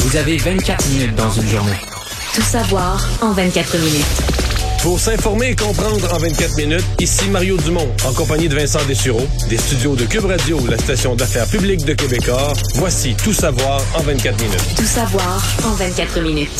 Vous avez 24 minutes dans une journée. Tout savoir en 24 minutes. Pour s'informer et comprendre en 24 minutes, ici Mario Dumont, en compagnie de Vincent Dessureau, des studios de Cube Radio, la station d'affaires publique de Québecor. Voici Tout savoir en 24 minutes. Tout savoir en 24 minutes.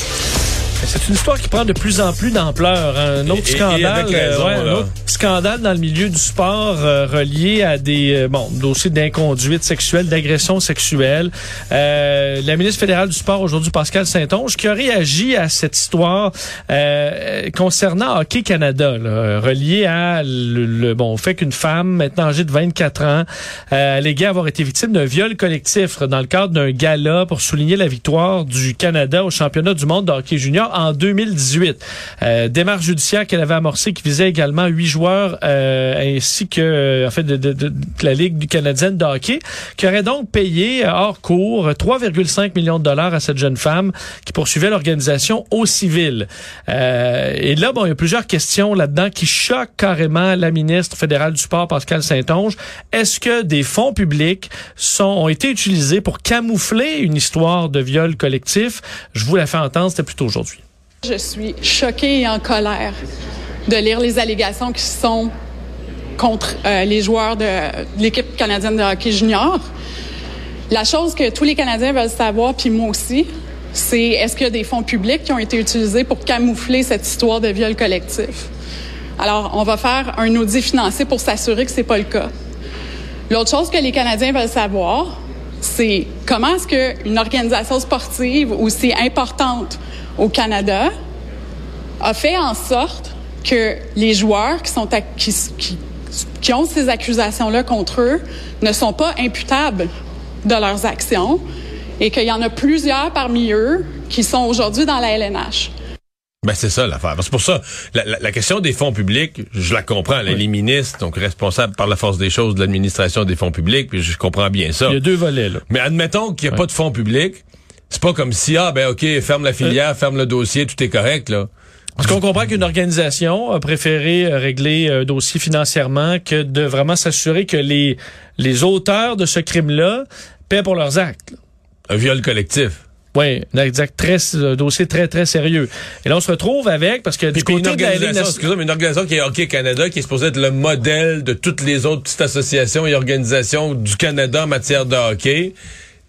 C'est une histoire qui prend de plus en plus d'ampleur. Un autre Et- et scandale, avec raison, euh, un là. autre scandale dans le milieu du sport euh, relié à des euh, bon dossiers d'inconduite sexuelle, d'agression sexuelle. Euh, la ministre fédérale du sport aujourd'hui, Pascal Saint-Onge, qui a réagi à cette histoire euh, concernant Hockey Canada, là, relié à le, le- bon fait qu'une femme maintenant âgée de 24 ans alléguait avoir été victime d'un viol collectif dans le cadre d'un gala pour souligner la victoire du Canada au championnat du monde de hockey junior en 2018. Euh, démarche judiciaire qu'elle avait amorcée qui visait également huit joueurs euh, ainsi que euh, en fait de, la Ligue canadienne de hockey qui aurait donc payé euh, hors cours 3,5 millions de dollars à cette jeune femme qui poursuivait l'organisation au civil. Et là, bon, il y a plusieurs questions là-dedans qui choquent carrément la ministre fédérale du sport, Pascal Saint-Onge. Est-ce que des fonds publics sont, ont été utilisés pour camoufler une histoire de viol collectif? Je vous la fais entendre, c'était plutôt aujourd'hui. Je suis choquée et en colère de lire les allégations qui sont contre euh, les joueurs de, l'équipe canadienne de hockey junior. La chose que tous les Canadiens veulent savoir, puis moi aussi, c'est est-ce qu'il y a des fonds publics qui ont été utilisés pour camoufler cette histoire de viol collectif? Alors, on va faire un audit financier pour s'assurer que c'est pas le cas. L'autre chose que les Canadiens veulent savoir, c'est comment est-ce qu'une organisation sportive aussi importante au Canada a fait en sorte que les joueurs qui, sont ac- qui, qui- qui ont ces accusations-là contre eux ne sont pas imputables de leurs actions et qu'il y en a plusieurs parmi eux qui sont aujourd'hui dans la LNH. Ben c'est ça l'affaire. C'est pour ça la, la- la question des fonds publics, je la comprends. Elle est les ministres, donc responsables par la force des choses de l'administration des fonds publics, puis je comprends bien ça. Il y a deux volets, là. Mais admettons qu'il n'y a pas de fonds publics, c'est pas comme si ah ben ok ferme la filière, ferme le dossier, tout est correct là. Parce qu'on comprend qu'une organisation a préféré euh, régler un dossier financièrement que de vraiment s'assurer que les, les auteurs de ce crime-là paient pour leurs actes. Un viol collectif. Oui, un un dossier très, très sérieux. Et là, on se retrouve avec, parce que du puis une côté de la organisation, mais une organisation qui est Hockey Canada, qui est supposée être le modèle de toutes les autres petites associations et organisations du Canada en matière de hockey,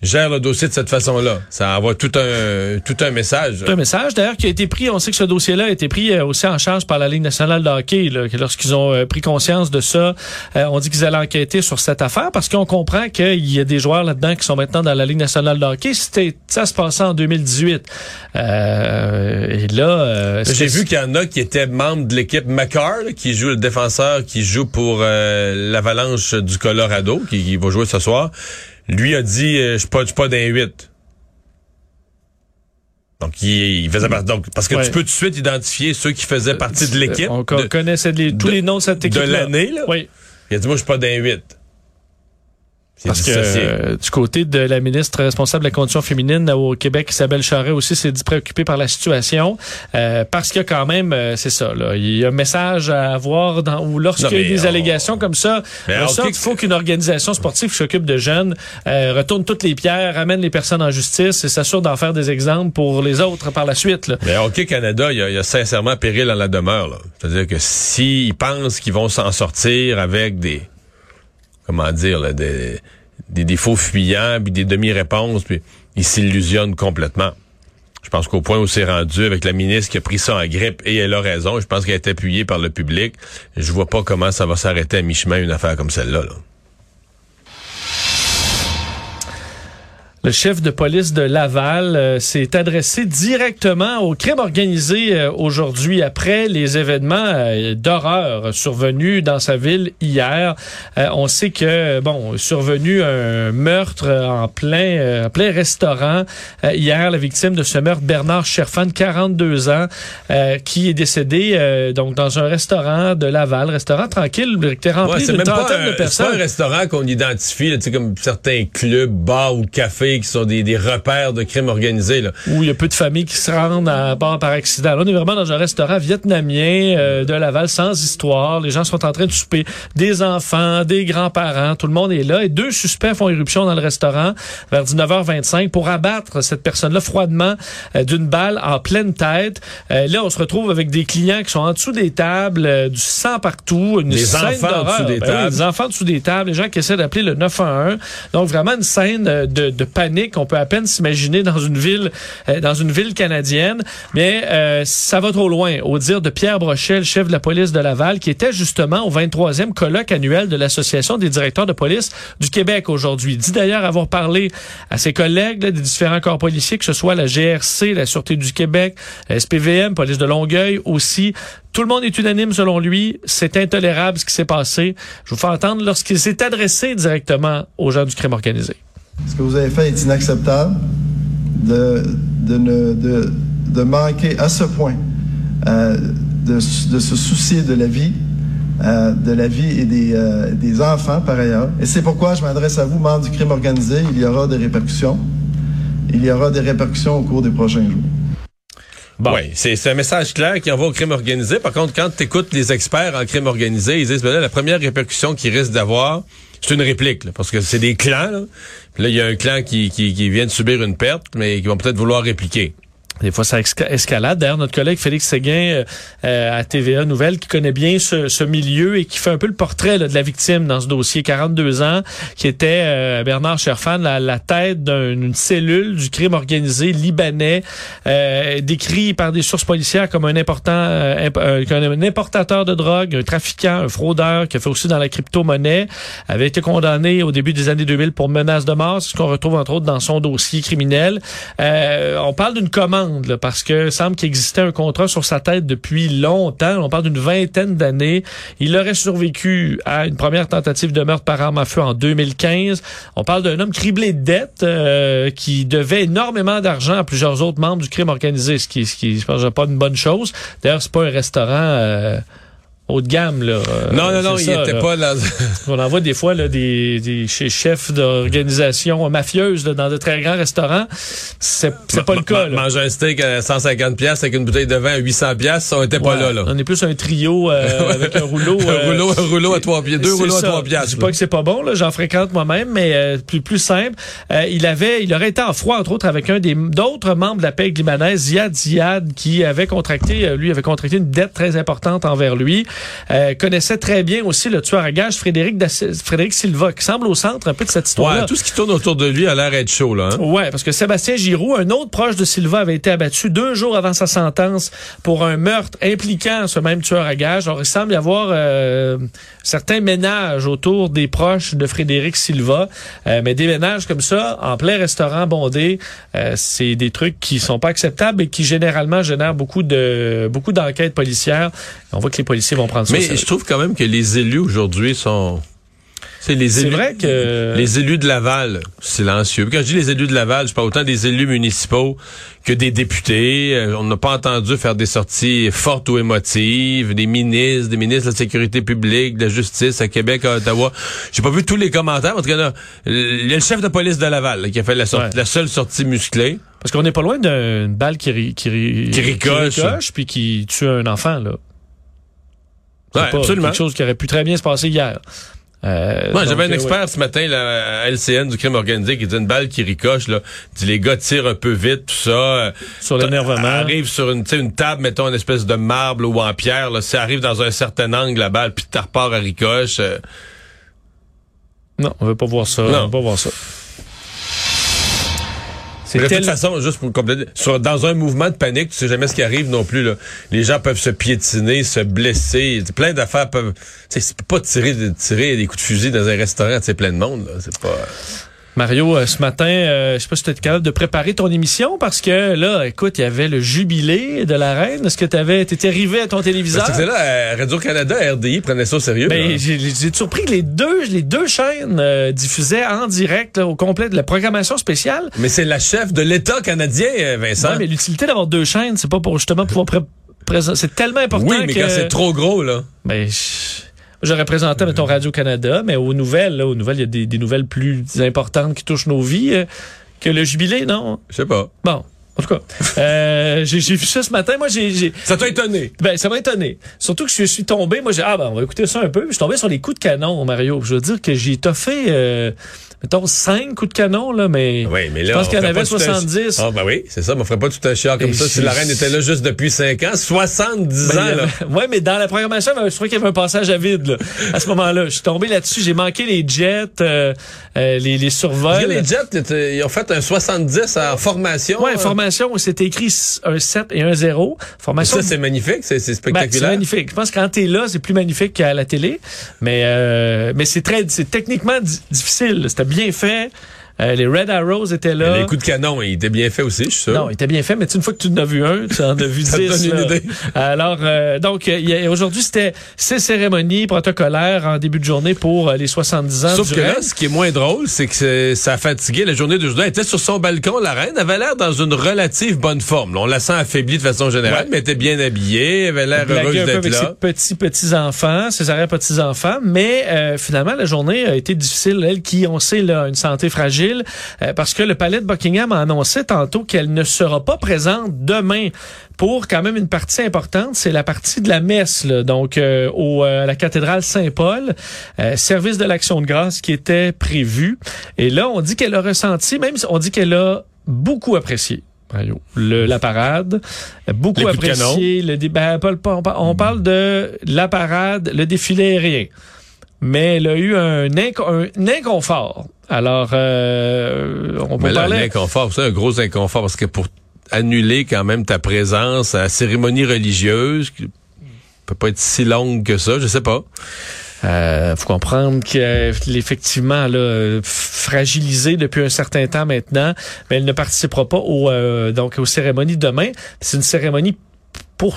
gère le dossier de cette façon-là. Ça envoie tout un tout un message. C'est un message d'ailleurs qui a été pris. On sait que ce dossier-là a été pris euh, aussi en charge par la Ligue nationale de hockey. Là, que lorsqu'ils ont euh, pris conscience de ça, euh, on dit qu'ils allaient enquêter sur cette affaire parce qu'on comprend qu'il y a des joueurs là-dedans qui sont maintenant dans la Ligue nationale de hockey. C'était ça se passait en 2018. Euh, et là, euh, J'ai vu qu'il y en a qui étaient membres de l'équipe McCarr, là, qui joue le défenseur, qui joue pour euh, l'Avalanche du Colorado, qui, qui va jouer ce soir. Lui a dit, euh, je suis pas, pas d'un 8. Donc, il, il faisait partie. Donc, parce que Ouais. tu peux tout de suite identifier ceux qui faisaient partie de l'équipe. On co- de- connaissait les- tous de- les noms de cette de équipe. l'année, là. Oui. Il a dit, moi, je suis pas d'un 8. Parce que euh, du côté de la ministre responsable de la condition féminine au Québec, Isabelle Charret aussi s'est dit préoccupée par la situation euh, parce qu'il y a quand même, euh, c'est ça, là, il y a un message à avoir dans, ou lorsqu'il y a des on- allégations comme ça, qu'il faut qu'une organisation sportive qui s'occupe de jeunes euh, retourne toutes les pierres, ramène les personnes en justice et s'assure d'en faire des exemples pour les autres par la suite. Là. Mais Hockey Canada, il y, a, il y a sincèrement péril en la demeure. C'est-à-dire que s'ils pensent qu'ils vont s'en sortir avec des, comment dire, là, des, des, fuyants, puis des demi-réponses, puis ils s'illusionnent complètement. Je pense qu'au point où c'est rendu avec la ministre qui a pris ça en grippe, et elle a raison, je pense qu'elle est appuyée par le public, je vois pas comment ça va s'arrêter à mi-chemin une affaire comme celle-là. là. Le chef de police de Laval euh, s'est adressé directement au crime organisé euh, aujourd'hui après les événements euh, d'horreur survenus dans sa ville hier. On sait que bon, survenu un meurtre en plein euh, en plein restaurant hier. La victime de ce meurtre, Bernard Cherfan, 42 ans, euh, qui est décédé euh, donc dans un restaurant de Laval, restaurant tranquille, qui rempli Ouais, c'est d'une pas un, de c'est personnes. un restaurant qu'on identifie, là, comme certains clubs, bars ou cafés quartiers qui sont des, des repères de crimes organisés. Là. Où il y a peu de familles qui se rendent à bord par accident. Là, on est vraiment dans un restaurant vietnamien euh, de Laval sans histoire. Les gens sont en train de souper. Des enfants, des grands-parents, tout le monde est là. Et deux suspects font irruption dans le restaurant vers 19h25 pour abattre cette personne-là froidement euh, d'une balle en pleine tête. Euh, là, on se retrouve avec des clients qui sont en dessous des tables, du sang partout, une Des scène enfants en dessous des Ben oui, tables. des enfants en dessous des tables, les gens qui essaient d'appeler le 911. Donc vraiment une scène de, de panique qu'on peut à peine s'imaginer dans une ville euh, dans une ville canadienne. Mais euh, ça va trop loin. Au dire de Pierre Brochet, le chef de la police de Laval, qui était justement au 23e colloque annuel de l'Association des directeurs de police du Québec aujourd'hui. Dit d'ailleurs avoir parlé à ses collègues là, des différents corps policiers, que ce soit la GRC, la Sûreté du Québec, la SPVM, police de Longueuil aussi. Tout le monde est unanime selon lui. C'est intolérable ce qui s'est passé. Je vous fais entendre lorsqu'il s'est adressé directement aux gens du crime organisé. Ce que vous avez fait est inacceptable de, de, ne- de, de manquer à ce point euh, de, se soucier de la vie, euh, de la vie et des, euh, des enfants par ailleurs? Et c'est pourquoi je m'adresse à vous, membres du crime organisé. Il y aura des répercussions. Il y aura des répercussions au cours des prochains jours. Bon. Oui, c'est c'est un message clair qui envoie au crime organisé. Par contre, quand tu écoutes les experts en crime organisé, ils disent ben là, la première répercussion qu'ils risquent d'avoir, c'est une réplique, là, parce que c'est des clans. Là. Là, il y a un clan qui, qui, qui vient de subir une perte, mais qui vont peut-être vouloir répliquer. Des fois, ça esca- escalade. D'ailleurs, notre collègue Félix Séguin euh, euh, à TVA Nouvelle, qui connaît bien ce, ce milieu et qui fait un peu le portrait là, de la victime dans ce dossier, 42 ans, qui était euh, Bernard Cherfan, la, la tête d'une cellule du crime organisé libanais, euh, décrit par des sources policières comme un important, euh, euh, un importateur de drogue, un trafiquant, un fraudeur, qui a fait aussi dans la crypto-monnaie, avait été condamné au début des années 2000 pour menace de mort, ce qu'on retrouve entre autres dans son dossier criminel. On parle d'une commande parce que semble qu'il existait un contrat sur sa tête depuis longtemps. On parle d'une vingtaine d'années. Il aurait survécu à une première tentative de meurtre par arme à feu en 2015. On parle d'un homme criblé de dettes euh, qui devait énormément d'argent à plusieurs autres membres du crime organisé, ce qui, ce qui pas une bonne chose. D'ailleurs, c'est pas un restaurant euh, haut de gamme là. Euh, Non, non, non, c'est il ça, était là. pas dans... On en voit des fois là, des, des chez chefs d'organisations mafieuses là, dans de très grands restaurants. C'est pas le cas. Là. Manger un steak à 150 pièces avec une bouteille de vin à 800 pièces, on était pas Ouais. là, là. On est plus un trio euh, avec un rouleau. un euh, rouleau, un rouleau à trois pieds, deux rouleaux à ça. trois pièces. Je dis pas que c'est pas bon, là, j'en fréquente moi-même, mais euh, plus plus simple. Euh, il avait, il aurait été en froid entre autres avec un des d'autres membres de la PEG libanaise, Ziad Ziad, qui avait contracté, euh, lui avait contracté une dette très importante envers lui. Euh, connaissait très bien aussi le tueur à gages Frédéric Frédéric Silva, qui semble au centre un peu de cette histoire-là. Ouais, tout ce qui tourne autour de lui a l'air d'être chaud, là. hein. Ouais, parce que Sébastien Giroux, un autre proche de Silva, avait été abattu deux jours avant sa sentence pour un meurtre impliquant ce même tueur à gages. Alors, il semble y avoir euh, certains ménages autour des proches de Frédéric Silva. Euh, mais des ménages comme ça, en plein restaurant bondé, euh, c'est des trucs qui sont pas acceptables et qui généralement génèrent beaucoup de beaucoup d'enquêtes policières. On voit que les policiers vont prendre ça. Mais je trouve quand même que les élus aujourd'hui sont... C'est les C'est élus, vrai que- les élus de Laval, silencieux. Quand je dis les élus de Laval, je parle autant des élus municipaux que des députés. Euh, On n'a pas entendu faire des sorties fortes ou émotives, des ministres, des ministres de la sécurité publique, de la justice à Québec, à Ottawa. J'ai pas vu tous les commentaires. En tout cas, il y a le chef de police de Laval là, qui a fait la, sortie- Ouais. la seule sortie musclée. Parce qu'on n'est pas loin d'une balle qui, ri- qui, ri- Qui ricoche. puis qui tue un enfant, là. C'est Ouais, pas absolument. quelque chose qui aurait pu très bien se passer hier. Euh, Moi, donc, j'avais un euh, expert ce matin là, à LCN du crime organisé qui dit une balle qui ricoche. Là, dit les gars tirent un peu vite, tout ça. euh, Sur l'énervement. Arrive sur une, une table, mettons une espèce de marbre ou en pierre. Là, ça arrive dans un certain angle la balle, puis tu repars à ricoche. euh, Non, on veut pas voir ça. Non. On veut pas voir ça. C'est de toute façon, juste pour compléter, sur- dans un mouvement de panique, tu sais jamais ce qui arrive non plus. Là. Les gens peuvent se piétiner, se blesser. Plein d'affaires peuvent. Tu sais, tu peux pas tirer, tirer des coups de fusil dans un restaurant, c'est plein de monde. là. C'est pas. Mario, euh, ce matin, euh, je sais pas si tu capable de préparer ton émission parce que là, écoute, il y avait le jubilé de la reine. Est-ce que tu avais été arrivé à ton téléviseur? Que c'est là, Radio-Canada, RDI prenaient ça au sérieux. Ben, j'ai surpris que les deux, les deux chaînes euh, diffusaient en direct là, au complet de la programmation spéciale. Mais c'est la chef de l'État canadien, euh, Vincent. Ouais, mais l'utilité d'avoir deux chaînes, c'est pas pour justement pouvoir pré- présenter. C'est tellement important oui, mais que. quand c'est trop gros, là. Ben, je- J'aurais présenté, mettons, Radio-Canada, mais aux nouvelles, là, aux nouvelles, il y a des, des nouvelles plus importantes qui touchent nos vies. euh, Que le jubilé, non? Je sais pas. Bon. En tout cas, euh, j'ai vu ça ce matin. Moi, j'ai, j'ai- Ça t'a étonné? ben, ça m'a étonné. Surtout que je suis tombé. Moi, j'ai ah ben, on va écouter ça un peu. Je suis tombé sur les coups de canon, Mario. Je veux dire que j'ai toffé, euh, mettons, cinq coups de canon là, mais. Oui, mais là. Je pense qu'il y en avait pas tout un- 70. Ah, ben oui, c'est ça. Mais on ferait pas tout un chiard comme Et ça si c'est- la reine était là juste depuis 5 ans. 70 Ben, ans, là. avait- ouais, mais dans la programmation, je trouvais qu'il y avait un passage à vide là, à ce moment-là. Je suis tombé là-dessus. J'ai manqué les jets, euh, euh, les, les survols. Les Jets, ils ont fait un 70 en formation. Ouais, hein. formation où c'était écrit un 7 et un 0. Formation Ça, c'est magnifique. C'est c'est Ben, c'est spectaculaire. magnifique. Je pense que quand t'es là, c'est plus magnifique qu'à la télé. Mais euh, mais c'est très, c'est techniquement di- difficile. C'était bien fait. Euh, les Red Arrows étaient là. les coups de canon, ils étaient bien faits aussi, je suis sûr. Non, il était bien fait, mais une fois que tu en as vu un, tu en as vu dix. donne une là. idée. Alors, euh, donc, aujourd'hui, c'était ces cérémonies protocolaires en début de journée pour euh, les 70 ans Sauf du que là, ce qui est moins drôle, c'est que ça a fatigué. La journée d'aujourd'hui, elle était sur son balcon. La reine avait l'air dans une relative bonne forme. Là, on la sent affaiblie de façon générale, Ouais. mais elle était bien habillée, elle avait l'air heureuse d'être avec ses là. petits petits enfants, ses arrière petits enfants, mais euh, finalement la journée a été difficile. Elle qui on sait là a une santé fragile euh, parce que le palais de Buckingham a annoncé tantôt qu'elle ne sera pas présente demain pour quand même une partie importante, c'est la partie de la messe là, donc euh, au euh, à la cathédrale Saint-Paul, euh, service de l'action de grâce qui était prévu. Et là on dit qu'elle a ressenti, même si on dit qu'elle a beaucoup apprécié. Le, la parade, beaucoup Les apprécié. Le dé- ben, on, par- on parle de la parade, le défilé aérien. Mais elle a eu un, inco- un inconfort. Alors, euh, on peut Mais là, un parler... inconfort, c'est un gros inconfort parce que pour annuler quand même ta présence à la cérémonie religieuse, qui peut pas être si longue que ça, je sais pas. Euh, faut comprendre qu'effectivement, là, euh, fragilisée depuis un certain temps maintenant, mais elle ne participera pas au, euh, donc aux cérémonies demain. C'est une cérémonie pour,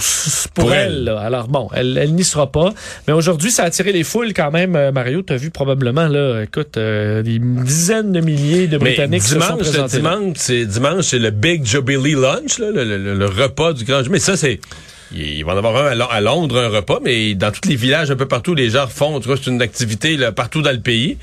pour, Pour elle. elle. là. Alors bon, elle, elle n'y sera pas. Mais aujourd'hui, ça a attiré les foules quand même. Euh, Mario, tu as vu probablement, là, écoute, euh, des dizaines de milliers de Mais Britanniques se sont dimanche, présentés dimanche, c'est dimanche, c'est le Big Jubilee Lunch, là, le, le- le repas du grand. Mais ça, c'est il va en avoir un à Lo- à Londres, un repas, mais dans tous les villages, un peu partout, les gens font. C'est une activité là, partout dans le pays.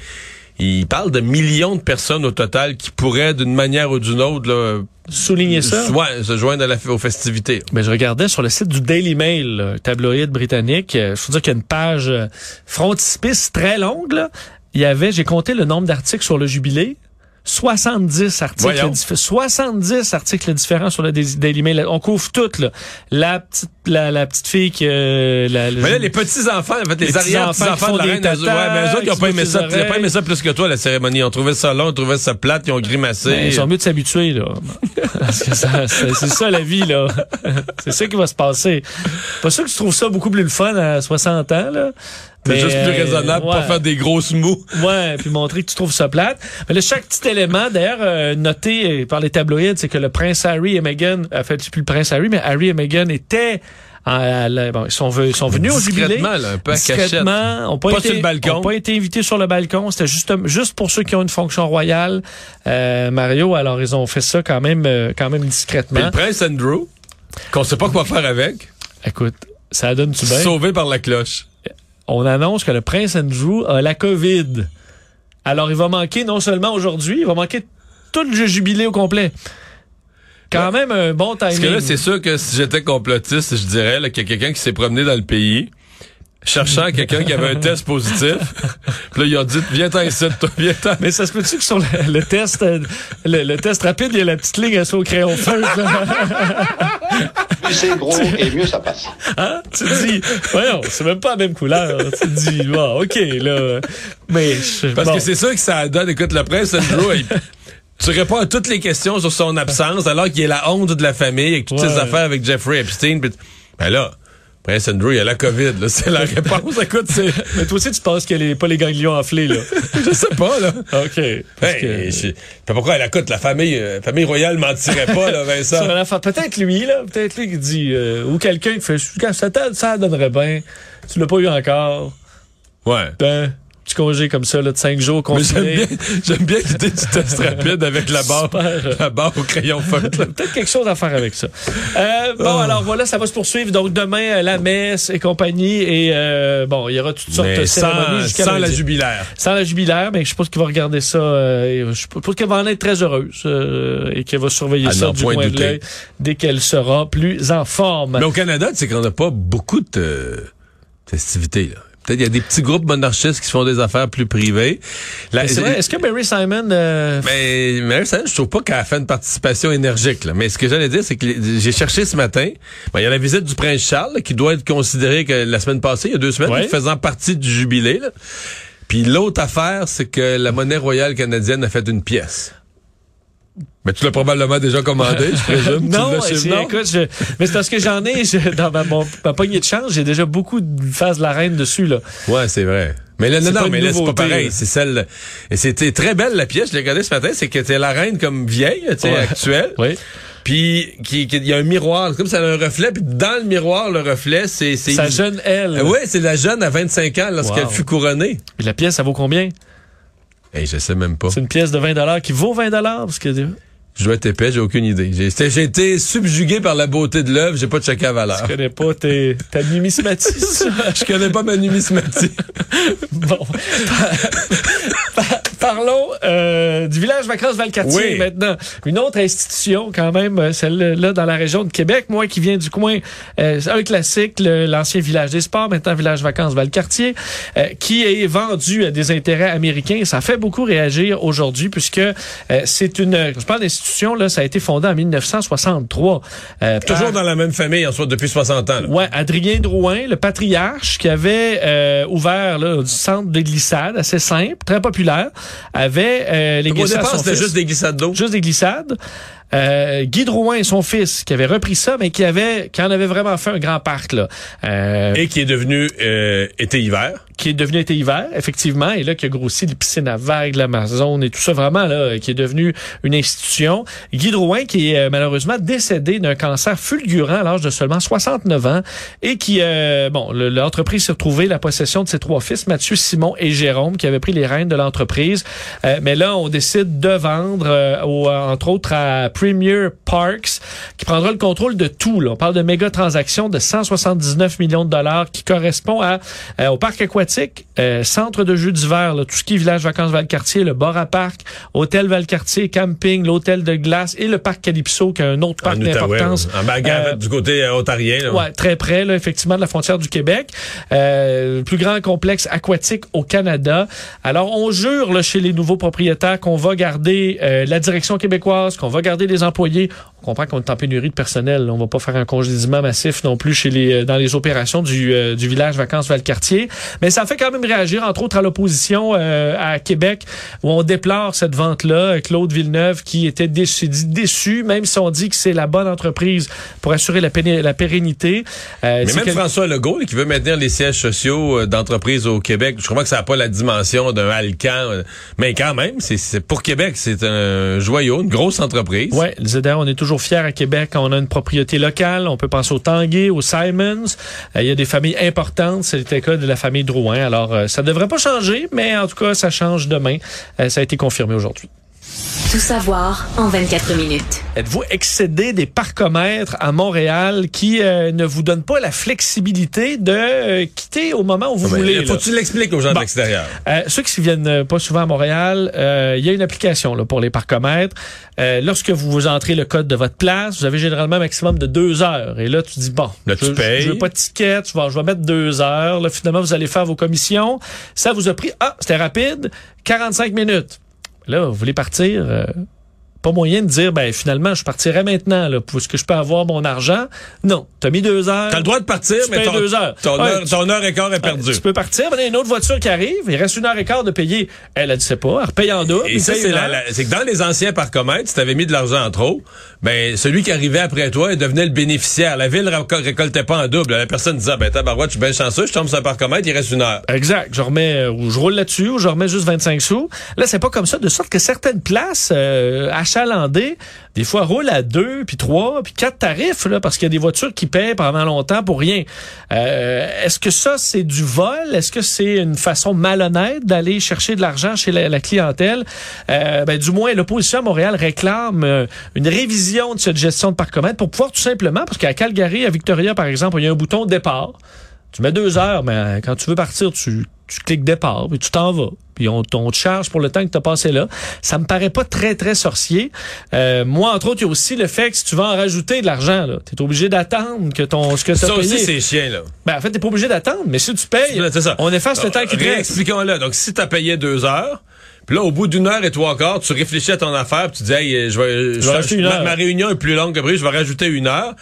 Il parle de millions de personnes au total qui pourraient, d'une manière ou d'une autre, là, Souligner ça. soit se joindre à la- aux festivités. Mais je regardais sur le site du Daily Mail, tabloïd britannique. Il faut dire qu'il y a une page euh, frontispice très longue. Là. Il y avait, j'ai compté le nombre d'articles sur le jubilé. 70 articles, Voyons. diffé- 70 articles différents sur le Dai- Daily Mail. On couvre toutes, là. La petite, la, la petite fille qui, euh, la, Mais là, les petits-enfants, en fait, les, Les arrière-petits-enfants qui de la reine, ouais, mais eux autres, ils ont pas aimé ça, ils ont pas aimé ça plus que toi, la cérémonie. Ils ont trouvé ça long, ils ont trouvé ça plate, ils ont grimacé. Ben, ils sont mieux de s'habituer, là. Parce que ça- c'est c'est ça, la vie, là. c'est ça qui va se passer. Pas sûr que tu trouves ça beaucoup plus le fun à 60 ans, là. C'est Mais, juste plus euh, raisonnable, ouais. pas faire des grosses mous. Ouais, puis montrer que tu trouves ça plate. Mais là, chaque petit élément, d'ailleurs, euh, noté euh, par les tabloïds, c'est que le prince Harry et Meghan, en fait, c'est plus le prince Harry, mais Harry et Meghan étaient à- la- bon, ils sont, venus au jubilé. Discrètement, là, un peu à Discrètement, ont pas, Pas été, sur le balcon. ont pas été invités sur le balcon. C'était juste, juste pour ceux qui ont une fonction royale, euh, Mario. Alors, ils ont fait ça quand même, euh, quand même Mais discrètement. le prince Andrew, qu'on sait pas quoi faire avec, Écoute, ça donne-tu bien? sauvé par la cloche. On annonce que le prince Andrew a la COVID. Alors, il va manquer non seulement aujourd'hui, il va manquer tout le jubilé au complet. Quand même un bon timing. Parce que là, c'est sûr que si j'étais complotiste, je dirais là, qu'il y a quelqu'un qui s'est promené dans le pays, cherchant quelqu'un qui avait un test positif. Puis là, ils ont dit, viens-t'en ici, toi, viens-t'en. Mais ça se peut-tu que sur le, le test euh, le, le test rapide, il y a la petite ligne à au crayon feu. là? Plus c'est gros et mieux ça passe. Hein? Tu te dis, voyons, c'est même pas la même couleur. Tu te dis, bon, OK, là. Mais, je- Parce bon. que c'est ça que ça donne. Écoute, le prince Andrew, il- tu réponds à toutes les questions sur son absence, alors qu'il est la honte de la famille, avec toutes Ouais. ses affaires avec Jeffrey Epstein. puis- Ben là, prince Andrew, il a la COVID, là. C'est la réponse. Écoute, c'est... Mais toi aussi, tu penses qu'elle est pas les ganglions enflés, là. Je sais pas, là. OK. Hey, que- je pourquoi elle écoute la famille, euh, famille royale mentirait pas, là, Vincent. Peut-être lui, là. Peut-être lui qui dit, euh, ou quelqu'un qui fait, ça, ça donnerait bien. Tu l'as pas eu encore. Ouais. Ben, petit congé comme ça, là, de cinq jours Mais j'aime bien, j'aime bien l'idée du test rapide avec la barre, la barre au crayon feutre. Peut-être quelque chose à faire avec ça. Euh, bon, alors voilà, ça va se poursuivre. Donc demain, euh, la messe et compagnie. Et euh, bon, il y aura toutes sortes de cérémonies sans, la jubilaire. Sans la jubilaire, mais je suppose qu'il va regarder ça. euh, je suppose qu'elle va en être très heureuse euh, et qu'elle va surveiller ça du point coin de l'œil dès qu'elle sera plus en forme. Mais au Canada, c'est qu'on n'a pas beaucoup de festivités. là. Peut-être il y a des petits groupes monarchistes qui se font des affaires plus privées. Est-ce que Mary Simon... euh, Mais Mary Simon, je trouve pas qu'elle a fait une participation énergique. Là. Mais ce que j'allais dire, c'est que j'ai cherché ce matin. Ben, il y a la visite du prince Charles là, qui doit être considéré que la semaine passée, il y a deux semaines, Ouais. faisant partie du jubilé. là. Puis l'autre affaire, c'est que la monnaie royale canadienne a fait une pièce. Mais tu l'as probablement déjà commandé, je présume. Non, chez- non? écoute, je- mais c'est parce que j'en ai je- dans ma, mon- ma poignée de change, j'ai déjà beaucoup de phases de la reine dessus là. Ouais, c'est vrai. Mais là, non, non, mais là, c'est pas pareil. C'est celle, et c'était très belle, la pièce. Je l'ai regardée ce matin. C'est que c'est la reine comme vieille, tu sais, Ouais. actuelle. Oui. Puis, qui, qui- il y a un miroir. C'est comme ça a un reflet. Puis dans le miroir, le reflet, c'est, c'est, Sa jeune elle. Euh, ouais, c'est la jeune à 25 ans lorsqu'elle Wow. fut couronnée. Puis la pièce, ça vaut combien? Hey, je sais même pas. C'est une pièce de 20 qui vaut 20 parce que Je dois être épais, j'ai aucune idée. J'ai, été- subjugué par la beauté de l'œuvre. J'ai pas checké la valeur. je connais pas tes, ta numismatisme. Je connais pas ma numismatie. bon. Par- par- Parlons euh, du village vacances Valcartier Oui. maintenant. Une autre institution quand même, euh, celle-là dans la région de Québec. Moi qui viens du coin, euh, un classique, l'ancien village des sports, maintenant village vacances Valcartier, euh, qui est vendu à des intérêts américains. Ça fait beaucoup réagir aujourd'hui puisque euh, c'est une, je parle d'institution, là, ça a été fondé en 1963. euh, Toujours dans la même famille, en soit depuis 60 ans. là. Ouais, Adrien Drouin, le patriarche, qui avait euh, ouvert là, du centre de glissade assez simple, très populaire, avait euh, les au glissades à départ, c'était juste des glissades d'eau. Juste des glissades. Euh, Guy Drouin, son fils, qui avait repris ça, mais qui avait, qui en avait vraiment fait un grand parc là, euh, Et qui est devenu euh, été-hiver. qui est devenu été hiver, effectivement, et là qui a grossi les piscines à vagues, l'Amazon et tout ça vraiment là, qui est devenu une institution. Guy Drouin qui est euh, malheureusement décédé d'un cancer fulgurant à l'âge de seulement 69 ans et qui euh, bon, le- l'entreprise s'est retrouvée la possession de ses trois fils, Mathieu, Simon et Jérôme, qui avaient pris les rênes de l'entreprise. Euh, mais là, on décide de vendre, euh, au- entre autres à Premier Parks, qui prendra le contrôle de tout. Là. On parle de méga transactions de 179 millions de dollars qui correspond à euh, au parc aquatique, euh, centre de jeux d'hiver, tout ce qui est village vacances Valcartier, le bar à parc, hôtel Valcartier, camping, l'hôtel de glace et le parc Calypso, qui a un autre parc d'importance. En bagarre Euh, du côté euh, ontarien. là. Ouais, très près, là, effectivement, de la frontière du Québec. Euh, le plus grand complexe aquatique au Canada. Alors, on jure là, chez les nouveaux propriétaires qu'on va garder euh, la direction québécoise, qu'on va garder les employés. On comprend qu'on est en pénurie de personnel. On va pas faire un congédiement massif non plus chez les euh, dans les opérations du, euh, du village vacances Valcartier. Mais ça fait quand même réagir, entre autres, à l'opposition euh, à Québec, où on déplore cette vente-là. Claude Villeneuve qui était déçu, déçu, même si on dit que c'est la bonne entreprise pour assurer la, péné- la pérennité. Euh, Mais même quel- François Legault, qui veut maintenir les sièges sociaux euh, d'entreprises au Québec, je crois que ça n'a pas la dimension d'un Alcan, euh, mais quand même, c'est pour Québec, c'est un joyau, une grosse entreprise. Ouais, on est toujours fiers à Québec on a une propriété locale. On peut penser au Tanguay, au Simons. Euh, Il y a des familles importantes. C'est le cas de la famille Drouin. Alors, euh, ça devrait pas changer, mais en tout cas, ça change demain. Euh, ça a été confirmé aujourd'hui. Tout savoir en 24 minutes. Êtes-vous excédé des parcomètres à Montréal qui euh, ne vous donnent pas la flexibilité de euh, quitter au moment où vous Mais, voulez? Faut que tu l'expliques aux gens Bon. de l'extérieur. Euh, ceux qui viennent euh, pas souvent à Montréal, euh, il y a une application là, pour les parcomètres. Euh, lorsque vous vous entrez le code de votre place, vous avez généralement un maximum de deux heures. Et là, tu dis, bon, Là, tu je, payes. je veux pas de ticket, je vais, je vais mettre deux heures. Là, finalement, vous allez faire vos commissions. Ça vous a pris, ah, c'était rapide, 45 minutes. Là, vous voulez partir... euh, pas moyen de dire, ben finalement, je partirai maintenant, là, parce que je peux avoir mon argent. Non, t'as mis deux heures. T'as le droit de partir, tu mais ton, deux heures. ton, Ouais, heure, tu- ton heure et quart est perdue. tu peux partir, mais il y a une autre voiture qui arrive, il reste une heure et quart de payer. Elle, elle ne sait pas, elle repaye en double. Et ça, c'est c'est que dans les anciens parcomètres, si t'avais mis de l'argent en trop, ben, celui qui arrivait après toi, il devenait le bénéficiaire. La ville réco- récoltait pas en double. La personne disait, ah, ben, tabarouette, je suis bien chanceux, je tombe sur un parcomètre, il reste une heure. Exact. Je remets, euh, ou je roule là-dessus, ou je remets juste 25 sous. Là, c'est pas comme ça, de sorte que certaines places, euh, à chaque des fois roulent à deux, puis trois, puis quatre tarifs, là, parce qu'il y a des voitures qui paient pendant longtemps pour rien. Euh, Est-ce que ça, c'est du vol? Est-ce que c'est une façon malhonnête d'aller chercher de l'argent chez la, clientèle? Euh, ben, du moins, l'opposition à Montréal réclame euh, une révision de cette gestion de parcomètre pour pouvoir tout simplement, parce qu'à Calgary, à Victoria, par exemple, il y a un bouton départ. Tu mets deux heures, mais quand tu veux partir, tu, tu cliques départ, puis tu t'en vas. Puis on, on te charge pour le temps que tu as passé là. Ça me paraît pas très, très sorcier. Euh, moi, entre autres, il y a aussi le fait que si tu vas en rajouter de l'argent, tu es obligé d'attendre que ton ce que tu Ça payé. aussi, c'est chiant, là. Ben, en fait, t'es pas obligé d'attendre, mais si tu payes, ça. on efface le temps qui te reste. Réexpliquons-le. Donc, si t'as payé deux heures, puis là, au bout d'une heure et trois quarts, tu réfléchis à ton affaire, puis tu dis, hey, je vais, je- rajouter une ma, ma réunion est plus longue que prévu, je vais rajouter une heure.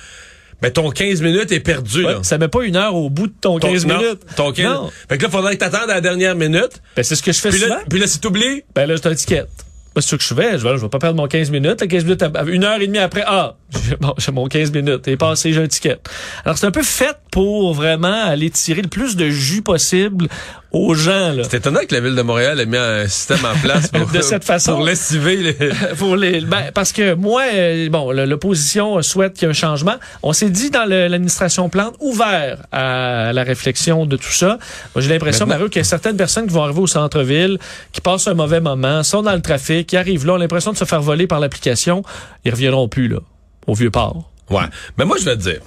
Ben, ton 15 minutes est perdu, Ouais, là. ça met pas une heure au bout de ton, Ton- 15 non, minutes. Ton 15 Non. Fait que là, faudrait que t'attendes à la dernière minute. Ben, c'est ce que je fais Puis souvent. là, puis là, si t'oublies, Ben là, j'ai un ticket. Ben, c'est ce que je fais. Je vais, je vais pas perdre mon 15 minutes. Le 15 minutes, une heure et demie après, ah, j'ai- bon, j'ai mon 15 minutes. Il est passé, j'ai un ticket. Alors, c'est un peu fait pour vraiment aller tirer le plus de jus possible aux gens, là. c'est étonnant que la ville de Montréal ait mis un système en place pour, De cette façon. pour lessiver les... pour les, ben, parce que moi, euh, bon, l'opposition souhaite qu'il y ait un changement. On s'est dit dans le- l'administration Plante ouvert à la réflexion de tout ça. Moi, j'ai l'impression, Mario, qu'il y a certaines personnes qui vont arriver au centre-ville, qui passent un mauvais moment, sont dans le trafic, qui arrivent là, ont l'impression de se faire voler par l'application. Ils reviendront plus, là, au vieux port. Ouais. Mais moi, je vais te dire.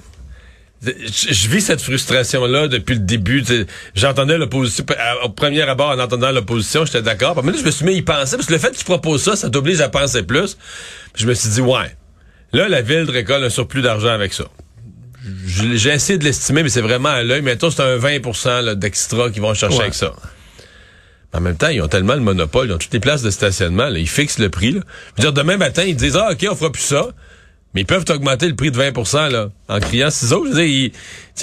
Je, vis cette frustration-là depuis le début. J'entendais l'opposition. Au premier abord, en entendant l'opposition, j'étais d'accord. Mais là, je me suis mis à y penser. Parce que le fait que tu proposes ça, ça t'oblige à penser plus. Puis je me suis dit, ouais. Là, la ville récolte un surplus d'argent avec ça. J'ai essayé de l'estimer, mais c'est vraiment à l'œil. Mais toi, c'est un 20 là, d'extra qu'ils vont chercher Ouais. avec ça. En même temps, ils ont tellement le monopole, ils ont toutes les places de stationnement, là, ils fixent le prix. Là. Je veux dire, demain matin, ils disent Ah, OK, on fera plus ça. Mais ils peuvent augmenter le prix de 20% là, en criant ciseaux. Je veux dire,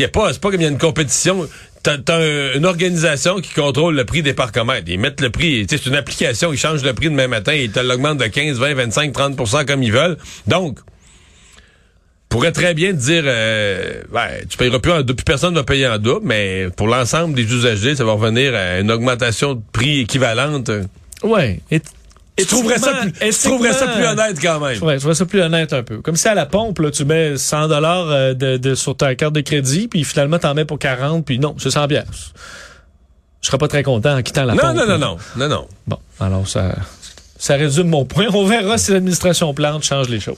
a pas, c'est pas comme il y a une compétition. T'as, un- une organisation qui contrôle le prix des parcomètres. Ils mettent le prix. C'est une application, ils changent le prix demain matin, ils te l'augmentent de 15, 20, 25, 30% comme ils veulent. Donc, pourrait très bien te dire, euh, ouais, tu payeras plus en double, plus personne va payer en double, mais pour l'ensemble des usagers, ça va revenir à une augmentation de prix équivalente. Ouais. Tu trouverais ça, plus, tu trouverais ça plus honnête quand même. Ouais, je trouve ça plus honnête un peu. Comme si à la pompe, là, tu mets 100 dollars euh, de, de, sur ta carte de crédit, puis finalement, t'en mets pour 40, puis non, c'est 100 piastres. Je serais pas très content en quittant la Non, pompe. non, non, non, non, non. Bon, alors ça, ça résume mon point. On verra si l'administration Plante change les choses.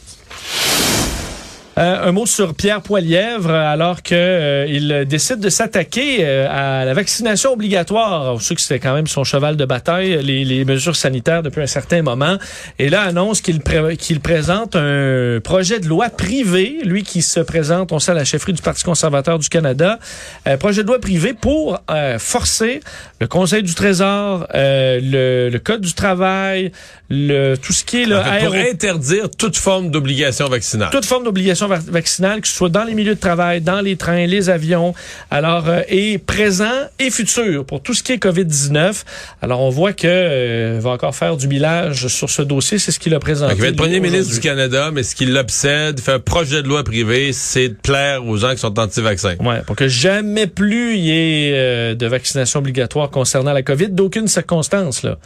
Euh, un mot sur Pierre Poilièvre, alors que euh, décide de s'attaquer euh, à la vaccination obligatoire. On sait que c'était quand même son cheval de bataille, les, les mesures sanitaires depuis un certain moment. Et là, annonce qu'il pré- qu'il présente un projet de loi privé, lui qui se présente, on sait, à la chefferie du Parti conservateur du Canada, un projet de loi privé pour euh, forcer le Conseil du Trésor, euh, le, le Code du travail, le tout ce qui est le En fait, pour aéro- interdire toute forme d'obligation vaccinale. toute forme d'obligation vaccinale, que ce soit dans les milieux de travail, dans les trains, les avions, alors euh, et présent et futur pour tout ce qui est Covid-19. Alors on voit que euh, va encore faire du millage sur ce dossier, c'est ce qu'il a présenté. Donc, il va être premier ministre du. Canada, mais ce qui l'obsède, fait un projet de loi privé, c'est de plaire aux gens qui sont anti-vaccins. Ouais, pour que jamais plus il y ait euh, de vaccination obligatoire concernant la COVID, d'aucune circonstance là.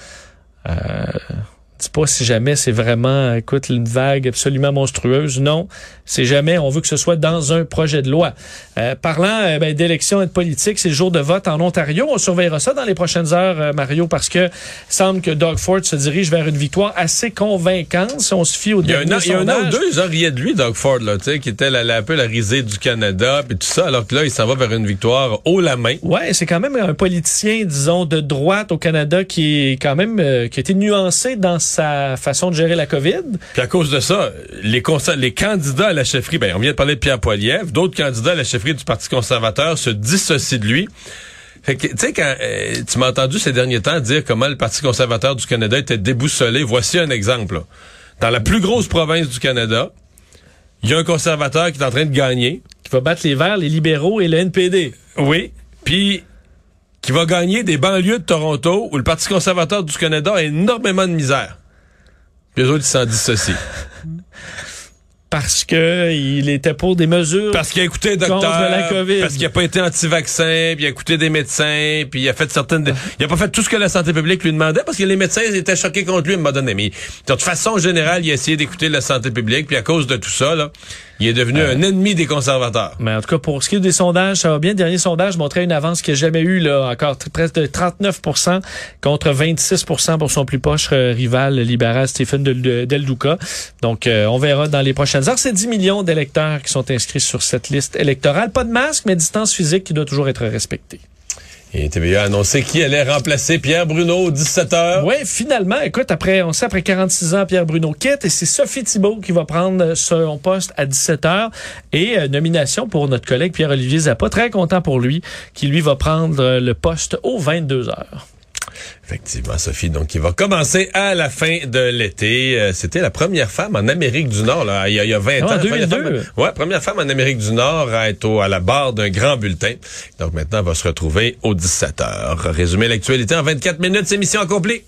Euh, dis pas si jamais c'est vraiment, écoute, une vague absolument monstrueuse. Non, c'est jamais. On veut que ce soit dans un projet de loi. Euh, parlant euh, ben, d'élections et de politique, c'est le jour de vote en Ontario. On surveillera ça dans les prochaines heures, euh, Mario, parce que il semble que Doug Ford se dirige vers une victoire assez convaincante si on se fie au Il y a un dernier il y a un an ou deux, riaient de lui, Doug Ford, là, qui était la, la- un peu la risée du Canada, puis tout ça, alors que là, il s'en va vers une victoire haut la main. Ouais, c'est quand même un politicien, disons, de droite au Canada qui est quand même euh, qui a été nuancé dans sa façon de gérer la COVID. Puis à cause de ça, les, les candidats à la chefferie, ben, on vient de parler de Pierre Poilievre, d'autres candidats à la chefferie du Parti conservateur se dissocient de lui. Fait que, tu sais, quand euh, tu m'as entendu ces derniers temps dire comment le Parti conservateur du Canada était déboussolé, voici un exemple. là. Dans la plus grosse province du Canada, il y a un conservateur qui est en train de gagner. Qui va battre les Verts, les libéraux et le NPD. Oui. Puis qui va gagner des banlieues de Toronto où le Parti conservateur du Canada a énormément de misère. Puis eux autres, ils s'en dissocient. parce que il était pour des mesures. Parce qu'il a écouté un docteur, Contre la COVID. parce qu'il a pas été anti-vaccin, puis il a écouté des médecins, puis il a fait certaines... il a pas fait tout ce que la santé publique lui demandait, parce que les médecins ils étaient choqués contre lui à un moment donné. Mais de toute façon générale, il a essayé d'écouter la santé publique, puis à cause de tout ça, là, il est devenu un ennemi des conservateurs. Mais en tout cas, pour ce qui est des sondages, ça va bien. Le dernier sondage montrait une avance qu'il n'a jamais eu, là, encore presque de 39 contre 26 pour son plus proche euh, rival libéral, Stephen Del, de- Del Duca. Donc, euh, on verra dans les prochaines heures. C'est 10 millions d'électeurs qui sont inscrits sur cette liste électorale. Pas de masque, mais distance physique qui doit toujours être respectée. Et TVA a annoncé qui allait remplacer Pierre Bruno, 17 heures. Oui, finalement, écoute, après, on sait après 46 ans, Pierre Bruno quitte et c'est Sophie Thibault qui va prendre son poste à 17 heures et euh, nomination pour notre collègue Pierre-Olivier Zappa. Très content pour lui, qui lui va prendre le poste aux 22 heures. Effectivement, Sophie, donc qui va commencer à la fin de l'été. Euh, C'était la première femme en Amérique du Nord, là, il, y a, il y a 20 Ah, ans. en la première 2002. femme- ouais, première femme en Amérique du Nord à être au- à la barre d'un grand bulletin. Donc maintenant, elle va se retrouver aux 17 heures. Résumer l'actualité en 24 minutes, c'est mission accomplie.